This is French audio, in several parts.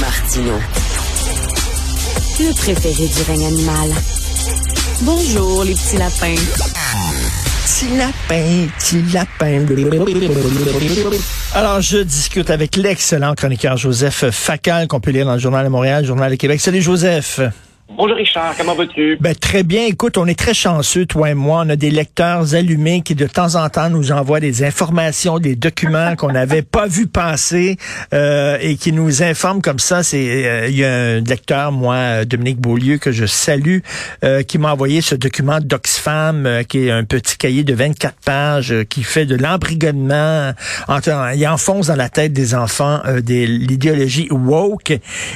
Martino. Le préféré du règne animal. Bonjour, les petits lapins. Petit lapin, petit lapin. Alors, je discute avec l'excellent chroniqueur Joseph Facal, qu'on peut lire dans le Journal de Montréal, Journal de Québec. Salut, Joseph. Bonjour Richard, comment vas-tu? Ben, très bien. Écoute, on est très chanceux, toi et moi. On a des lecteurs allumés qui, de temps en temps, nous envoient des informations, des documents qu'on n'avait pas vu passer euh, et qui nous informent comme ça. C'est euh, Il y a un lecteur, moi, Dominique Beaulieu, que je salue, euh, qui m'a envoyé ce document d'Oxfam, qui est un petit cahier de 24 pages, qui fait de l'embrigadement. Il enfonce dans la tête des enfants de l'idéologie woke.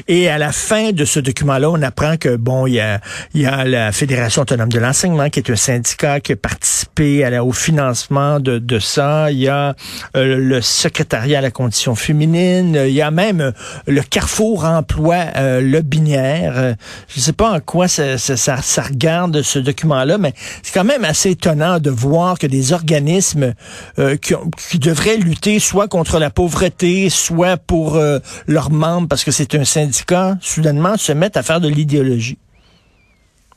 Et à la fin de ce document-là, on apprend que bon, il y a, y a la Fédération autonome de l'enseignement, qui est un syndicat qui a participé à au financement de, de ça. Il y a euh, le secrétariat à la condition féminine. Il y a même euh, le Carrefour Emploi euh, Le Binière. Euh, je ne sais pas en quoi ça, ça, ça, regarde ce document-là, mais c'est quand même assez étonnant de voir que des organismes qui, qui, devraient lutter soit contre la pauvreté, soit pour leurs membres, parce que c'est un syndicat, soudainement se mettent à faire de l'idéologie.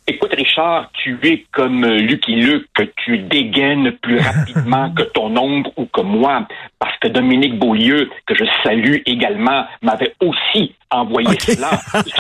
Écoute, Richard, tu es comme Lucky Luke, tu dégaines plus rapidement que ton ombre ou que moi, parce que Dominique Beaulieu, que je salue également, m'avait aussi envoyé cela,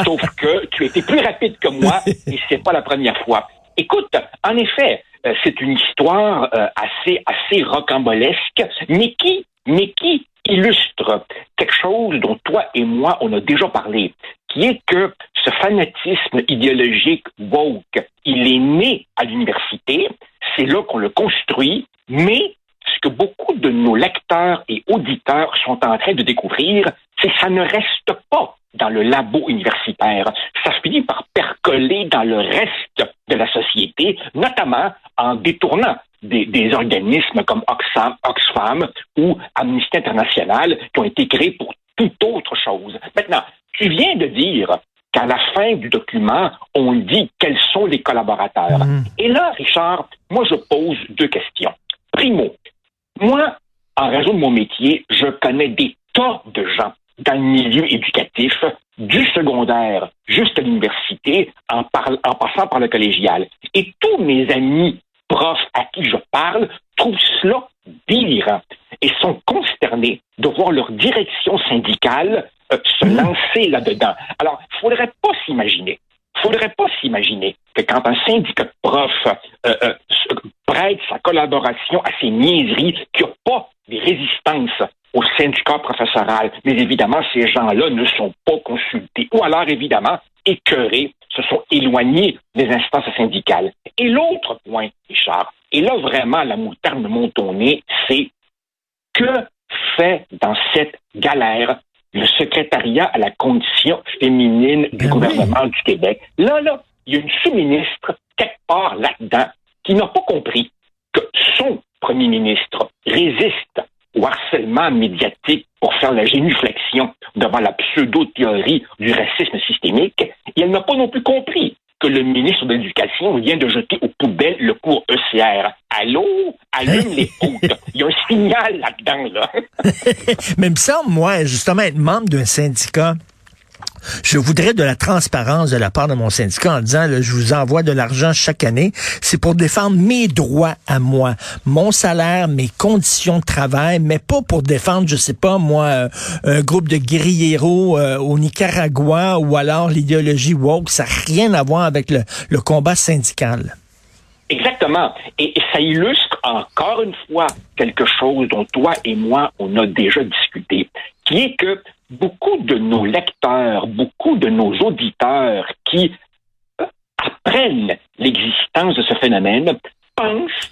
sauf que tu étais plus rapide que moi et c'est pas la première fois. Écoute, en effet, euh, c'est une histoire euh, assez assez rocambolesque, mais qui mais qui illustre quelque chose dont toi et moi on a déjà parlé, qui est que ce fanatisme idéologique woke, il est né à l'université, c'est là qu'on le construit, mais ce que beaucoup de nos lecteurs et auditeurs sont en train de découvrir, c'est que ça ne reste pas dans le labo universitaire. Ça finit par percoler dans le reste de la société, notamment en détournant des, organismes comme Oxfam, Oxfam ou Amnesty International qui ont été créés pour toute autre chose. Maintenant, tu viens de dire qu'à la fin du document, on dit quels sont les collaborateurs. Mm. Et là, Richard, moi, je pose deux questions. Primo, moi, en raison de mon métier, je connais des tas de gens dans le milieu éducatif, du secondaire jusqu'à l'université, en, en passant par le collégial. Et tous mes amis profs à qui je parle trouvent cela délirant et sont consternés de voir leur direction syndicale euh, se mmh. lancer là-dedans. Alors, il faudrait pas s'imaginer, faudrait pas s'imaginer que quand un syndicat de profs euh, euh, prête sa collaboration à ces niaiseries, qu'il n'y a pas des résistances au syndicat professoral. Mais évidemment, ces gens-là ne sont pas consultés. Ou alors, évidemment, écœurés, se sont éloignés des instances syndicales. Et l'autre point, Richard, et là vraiment la moutarde monte au nez, c'est que fait dans cette galère le secrétariat à la condition féminine du ben gouvernement du Québec? Là, là, il y a une sous-ministre quelque part là-dedans qui n'a pas compris que son premier ministre résiste au harcèlement médiatique pour faire la génuflexion devant la pseudo-théorie du racisme systémique, et elle n'a pas non plus compris que le ministre de l'Éducation vient de jeter aux poubelles le cours ECR. Allô? Allume les autres. Il y a un signal là-dedans, là. Même ça, moi, justement, être membre d'un syndicat, je voudrais de la transparence de la part de mon syndicat en disant, je vous envoie de l'argent chaque année. C'est pour défendre mes droits à moi, mon salaire, mes conditions de travail, mais pas pour défendre, je sais pas, moi, euh, un groupe de guerrieros euh, au Nicaragua ou alors l'idéologie woke. Ça n'a rien à voir avec le, combat syndical. Exactement. Et, ça illustre encore une fois quelque chose dont toi et moi, on a déjà discuté, qui est que beaucoup de nos lecteurs, beaucoup de nos auditeurs qui euh, apprennent l'existence de ce phénomène pensent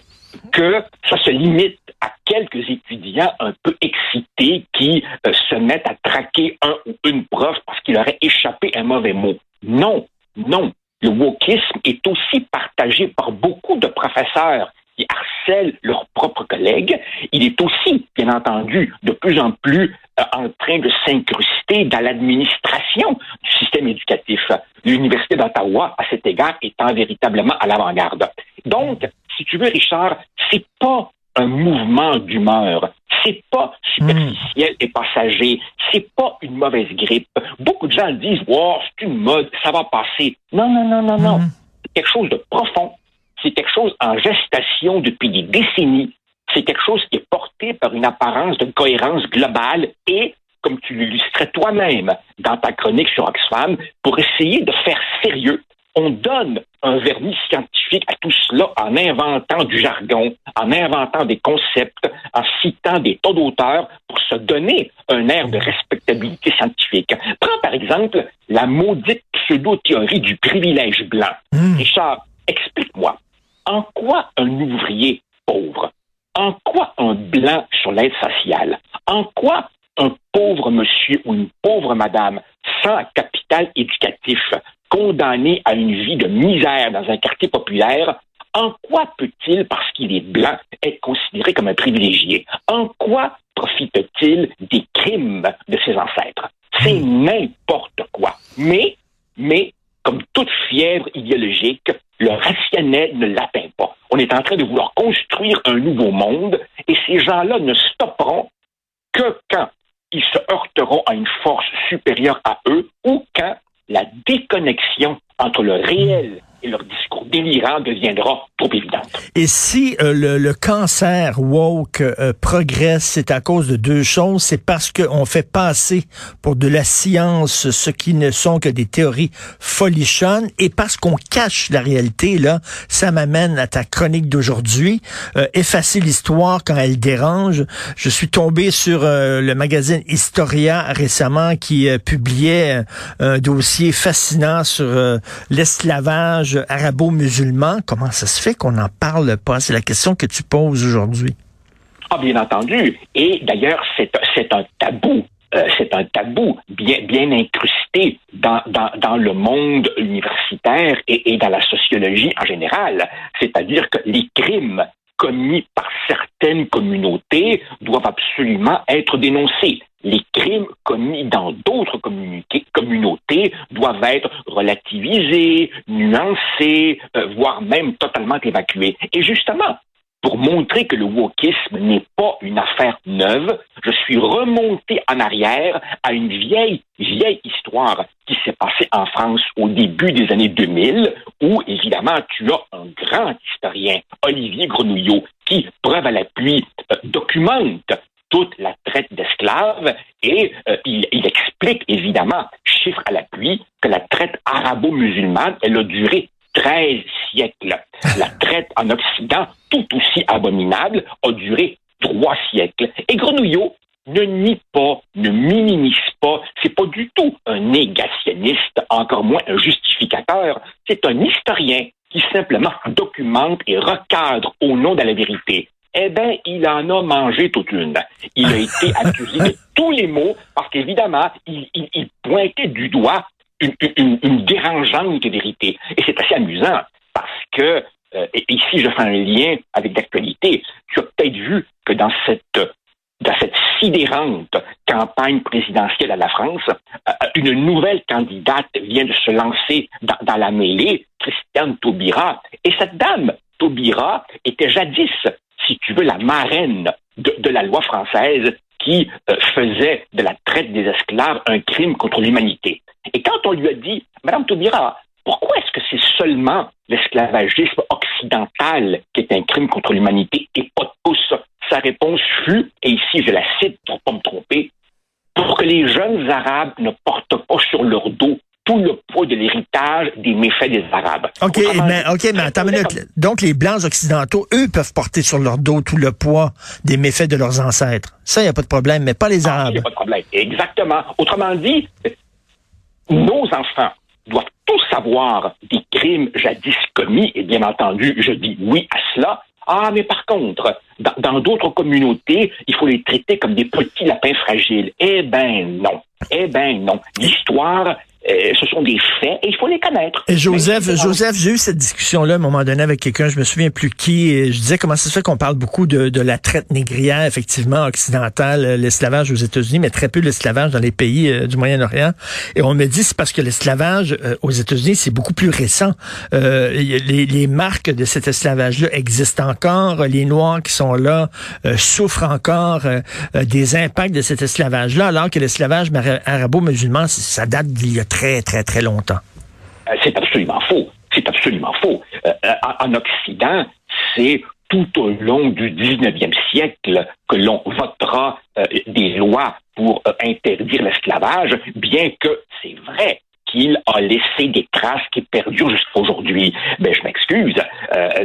que ça se limite à quelques étudiants un peu excités qui euh, se mettent à traquer un ou une prof parce qu'il aurait échappé un mauvais mot. Non, non. Le wokisme est aussi partagé par beaucoup de professeurs harcèlent leurs propres collègues. Il est aussi, bien entendu, de plus en plus euh, en train de s'incruster dans l'administration du système éducatif. L'Université d'Ottawa, à cet égard, étant véritablement à l'avant-garde. Donc, si tu veux, Richard, c'est pas un mouvement d'humeur, C'est pas superficiel et passager. C'est pas une mauvaise grippe. Beaucoup de gens disent, wow, c'est une mode, ça va passer. Non, non, non, non, non. C'est quelque chose de profond. C'est quelque chose en gestation depuis des décennies. C'est quelque chose qui est porté par une apparence de cohérence globale et comme tu l'illustrais toi-même dans ta chronique sur Oxfam, pour essayer de faire sérieux on donne un vernis scientifique à tout cela en inventant du jargon, en inventant des concepts, en citant des taux d'auteurs pour se donner un air de respectabilité scientifique. Prends par exemple la maudite pseudo-théorie du privilège blanc. Hmm. Richard, explique-moi, en quoi un ouvrier pauvre, en quoi un blanc sur l'aide sociale, en quoi un pauvre monsieur ou une pauvre madame sans capital éducatif condamné à une vie de misère dans un quartier populaire, en quoi peut-il, parce qu'il est blanc, être considéré comme un privilégié? En quoi profite-t-il des crimes de ses ancêtres? C'est hmm. n'importe quoi. Mais, mais, comme toute fièvre idéologique, le rationnel ne l'atteint pas. On est en train de vouloir construire un nouveau monde et ces gens-là ne stopperont que quand ils se heurteront à une force supérieure à eux ou quand la déconnexion entre le réel et leur discours délirant deviendra trop évident. Et si euh, le, cancer woke euh, progresse, c'est à cause de deux choses. C'est parce qu'on fait passer pour de la science ce qui ne sont que des théories folichonnes et parce qu'on cache la réalité. Là, ça m'amène à ta chronique d'aujourd'hui. Euh, effacer l'histoire quand elle dérange. Je suis tombé sur le magazine Historia récemment qui publiait un dossier fascinant sur l'esclavage arabo-musulman. Comment ça se fait qu'on n'en parle pas? C'est la question que tu poses aujourd'hui. Ah, bien entendu. Et d'ailleurs, c'est un tabou. Euh, c'est un tabou bien, bien incrusté dans, dans, le monde universitaire et, et dans la sociologie en général. C'est-à-dire que les crimes commis par certaines communautés doivent absolument être dénoncés. Les crimes commis dans d'autres communautés doivent être relativisés, nuancés, euh, voire même totalement évacués. Et justement, pour montrer que le wokisme n'est pas une affaire neuve, je suis remonté en arrière à une vieille, vieille histoire qui s'est passée en France au début des années 2000, où évidemment tu as un grand historien, Olivier Grenouillot, qui, preuve à l'appui, euh, documente toute la traite d'esclaves et euh, il, il, explique évidemment, chiffre à l'appui, que la traite arabo-musulmane, elle a duré 13 siècles. La traite en Occident, tout aussi abominable, a duré trois siècles. Et Grenouillot ne nie pas, ne minimise pas, c'est pas du tout un négationniste, encore moins un justificateur, c'est un historien qui simplement documente et recadre au nom de la vérité. Eh bien, il en a mangé toute une. Il a été accusé de tous les mots parce qu'évidemment, il, il pointait du doigt une, dérangeante vérité. Et c'est assez amusant parce que, euh, et ici je fais un lien avec l'actualité, tu as peut-être vu que dans cette dans cette sidérante campagne présidentielle à la France, euh, une nouvelle candidate vient de se lancer dans, la mêlée, Christiane Taubira. Et cette dame, Taubira, était jadis, si tu veux, la marraine de la loi française qui euh, faisait de la traite des esclaves un crime contre l'humanité. Et quand on lui a dit, Madame Taubira, pourquoi est-ce que c'est seulement l'esclavagisme occidental qui est un crime contre l'humanité et pas tous? Sa réponse fut, et ici je la cite pour ne pas me tromper, pour que les jeunes Arabes ne portent pas sur leur dos tout le de l'héritage des méfaits des Arabes. OK, mais, OK, mais attends une minute. Donc, les Blancs occidentaux, eux, peuvent porter sur leur dos tout le poids des méfaits de leurs ancêtres. Ça, il n'y a pas de problème, mais pas les ah, Arabes. Il n'y a pas de problème. Exactement. Autrement dit, nos enfants doivent tous savoir des crimes jadis commis, et bien entendu, je dis oui à cela. Ah, mais par contre, dans d'autres communautés, il faut les traiter comme des petits lapins fragiles. Eh ben non. Eh ben non. L'histoire Euh, ce sont des faits et il faut les connaître. Et Joseph, Joseph, j'ai eu cette discussion-là à un moment donné avec quelqu'un, je me souviens plus qui, et je disais comment ça se fait qu'on parle beaucoup de, de la traite négrière, effectivement, occidentale, euh, l'esclavage aux États-Unis, mais très peu l'esclavage dans les pays euh, du Moyen-Orient. Et on me dit c'est parce que l'esclavage aux États-Unis, c'est beaucoup plus récent. les, les, marques de cet esclavage-là existent encore. Les Noirs qui sont là souffrent encore des impacts de cet esclavage-là, alors que l'esclavage arabo-musulman, ça date d'il y a très, très, très longtemps. Euh, c'est absolument faux. C'est absolument faux. Euh, euh, en Occident, c'est tout au long du 19e siècle que l'on votera des lois pour interdire l'esclavage, bien que c'est vrai qu'il a laissé des traces qui perdurent jusqu'à aujourd'hui. Ben, je m'excuse.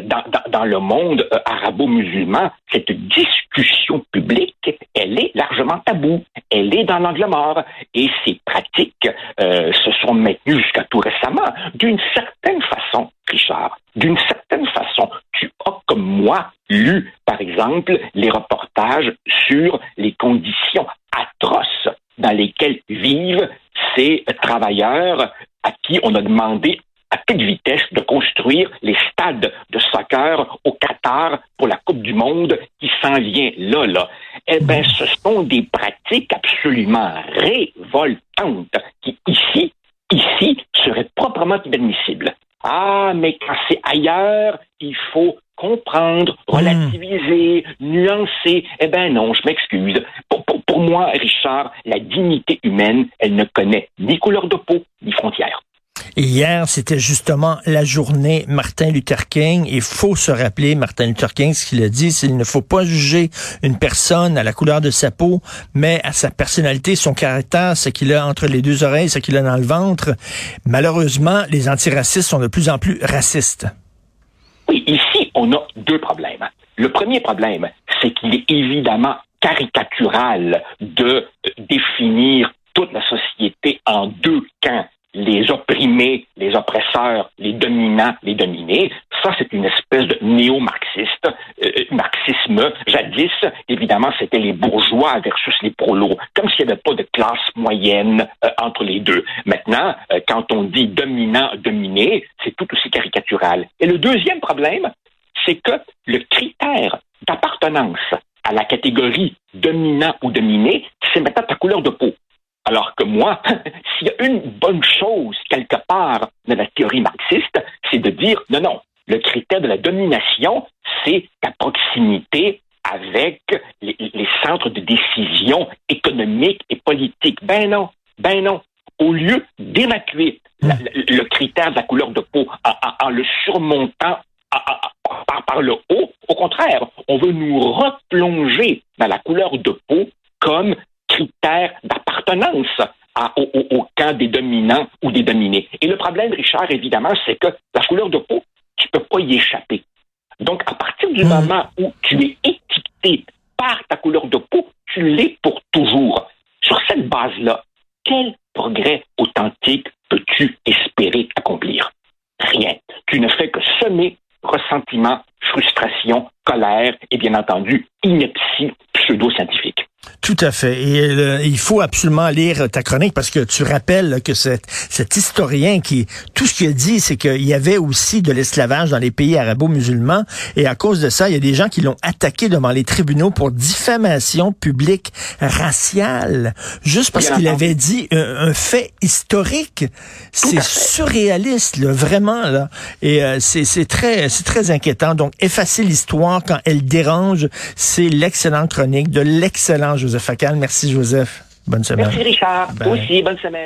dans, dans, le monde arabo-musulman, cette discussion publique, elle est largement taboue. Elle est dans l'angle mort. Et ces pratiques euh, se sont maintenues jusqu'à tout récemment. D'une certaine façon, Richard, d'une certaine façon, tu as comme moi lu, par exemple, les reportages sur les conditions atroces dans lesquelles vivent ces travailleurs à qui on a demandé à toute vitesse de construire les stades de soccer au Qatar pour la Coupe du Monde qui s'en vient là, là. Eh bien, ce sont des pratiques absolument révoltantes qui, ici, ici, seraient proprement inadmissibles. Ah, mais quand c'est ailleurs, il faut comprendre, hmm. relativiser, nuancer. Eh bien non, je m'excuse. Pour, pour moi, Richard, la dignité humaine, elle ne connaît ni couleur de peau, ni frontières hier, c'était justement la journée Martin Luther King. Il faut se rappeler, Martin Luther King, ce qu'il a dit, c'est qu'il ne faut pas juger une personne à la couleur de sa peau, mais à sa personnalité, son caractère, ce qu'il a entre les deux oreilles, ce qu'il a dans le ventre. Malheureusement, les antiracistes sont de plus en plus racistes. Oui, ici, on a deux problèmes. Le premier problème, c'est qu'il est évidemment caricatural de définir toute la société en deux camps les opprimés, les oppresseurs, les dominants, les dominés. Ça, c'est une espèce de néo-marxiste, euh, marxisme. Jadis, évidemment, c'était les bourgeois versus les prolos, comme s'il n'y avait pas de classe moyenne euh, entre les deux. Maintenant, euh, quand on dit dominant, dominé, c'est tout aussi caricatural. Et le deuxième problème, c'est que le critère d'appartenance à la catégorie dominant ou dominé, c'est maintenant ta couleur de peau. Alors que moi, s'il y a une bonne chose quelque part de la théorie marxiste, c'est de dire non, non, le critère de la domination, c'est ta proximité avec les, centres de décision économiques et politiques. Ben non, ben non. Au lieu d'évacuer le critère de la couleur de peau en, le surmontant par, le haut, au contraire, on veut nous replonger dans la couleur de peau comme critère d'appartenance au, camp des dominants ou des dominés. Et le problème, Richard, évidemment, c'est que la couleur de peau, tu peux pas y échapper. Donc, à partir du hmm. moment où tu es étiqueté par ta couleur de peau, tu l'es pour toujours. Sur cette base-là, quel progrès authentique peux-tu espérer accomplir? Rien. Tu ne fais que semer ressentiment, frustration, colère et bien entendu ineptie pseudo-scientifique. Tout à fait. Et euh, il faut absolument lire ta chronique parce que tu rappelles que cet, cet historien qui, tout ce qu'il a dit, c'est qu'il y avait aussi de l'esclavage dans les pays arabo-musulmans. Et à cause de ça, il y a des gens qui l'ont attaqué devant les tribunaux pour diffamation publique raciale, juste parce qu'il avait dit un, fait historique. C'est surréaliste, là, vraiment. Là. Et euh, c'est très, c'est très inquiétant. Donc, effacer l'histoire quand elle dérange, c'est l'excellente chronique de l'excellent Joseph Facal. Merci, Joseph. Bonne semaine. Merci, Richard. Aussi, bonne semaine.